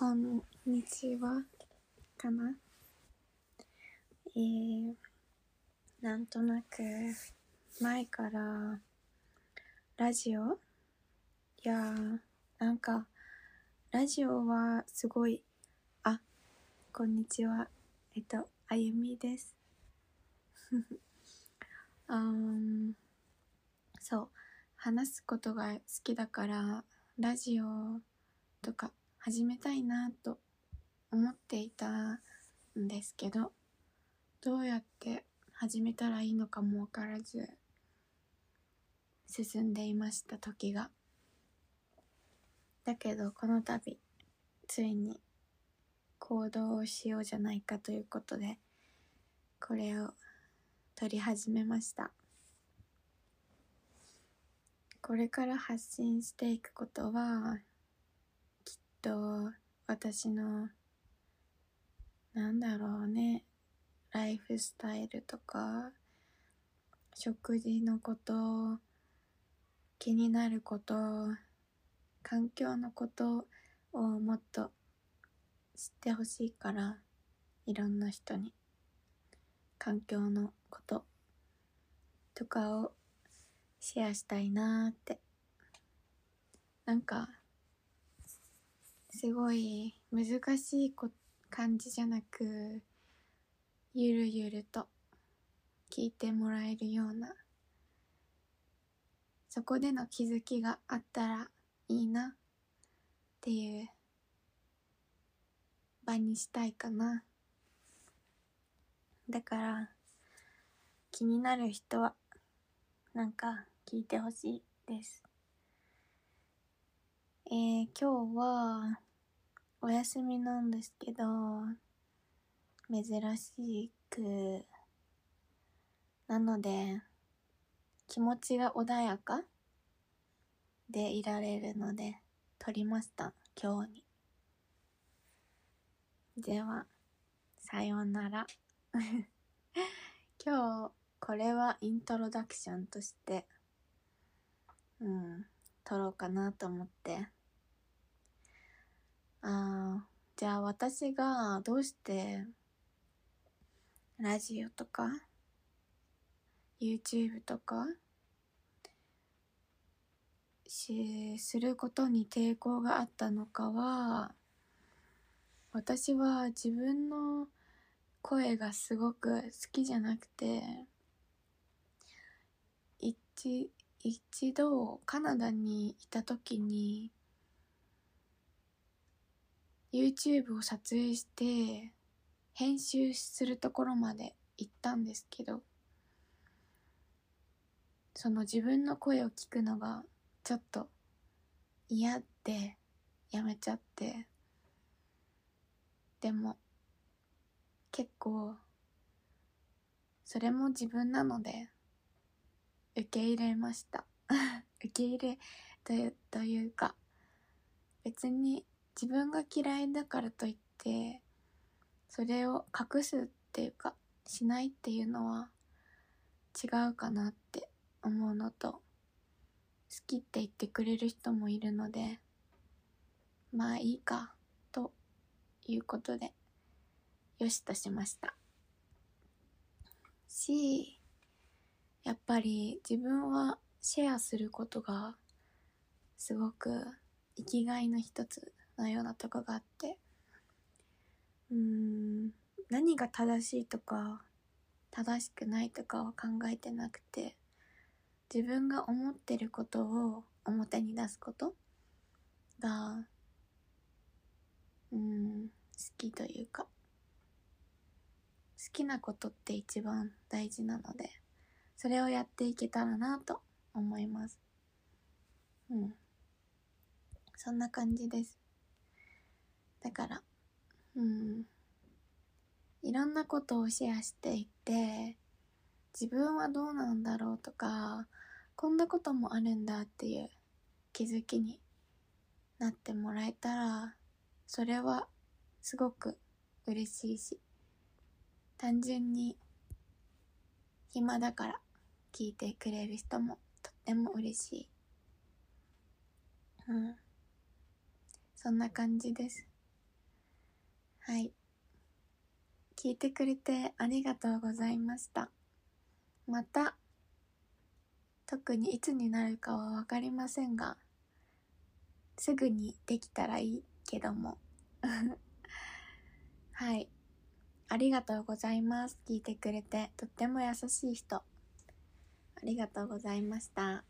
こんにちはかな？えー、なんとなく前からラジオ？いやなんかラジオはすごいあこんにちは。えっとあゆみです。うんそう。話すことが好きだからラジオとか始めたいなと思っていたんですけどどうやって始めたらいいのかもわからず進んでいました時が。だけどこの度ついに行動をしようじゃないかということでこれを取り始めました。これから発信していくことはと私のなんだろうねライフスタイルとか食事のこと気になること環境のことをもっと知ってほしいからいろんな人に環境のこととかをシェアしたいなーって。なんかすごい難しいこ感じじゃなくゆるゆると聞いてもらえるようなそこでの気づきがあったらいいなっていう場にしたいかな。だから気になる人はなんか聞いてほしいです。えー、今日はお休みなんですけど珍しくなので気持ちが穏やかでいられるので撮りました今日に。ではさようなら。今日これはイントロダクションとしてうん撮ろうかなと思って。あじゃあ私がどうしてラジオとか YouTube とかしすることに抵抗があったのかは私は自分の声がすごく好きじゃなくて一一度カナダにいた時に YouTube を撮影して編集するところまで行ったんですけどその自分の声を聞くのがちょっと嫌でやめちゃってでも結構それも自分なので受け入れました。受け入れというというか別に自分が嫌いだからといってそれを隠すっていうかしないっていうのは違うかなって思うのと好きって言ってくれる人もいるのでまあいいかということでよしとしました。しやっぱり自分はシェアすることがすごく生きがいの一つのようなとこがあって。うーん。何が正しいとか正しくないとかは考えてなくて自分が思ってることを表に出すことがうん好きというか好きなことって一番大事なのでそれをやっていけたらなと思います。うん。そんな感じです。だから。うん。いろんなことをシェアしていって自分はどうなんだろうとかこんなこともあるんだっていう気づきになってもらえたらそれはすごく嬉しいし単純に暇だから聞いてくれる人もとっても嬉しい。うん。そんな感じです。はい。聞いてくれてありがとうございました。また特にいつになるかは分かりませんがすぐにできたらいいけども。はい。ありがとうございます。聞いてくれてとっても優しい人。ありがとうございました。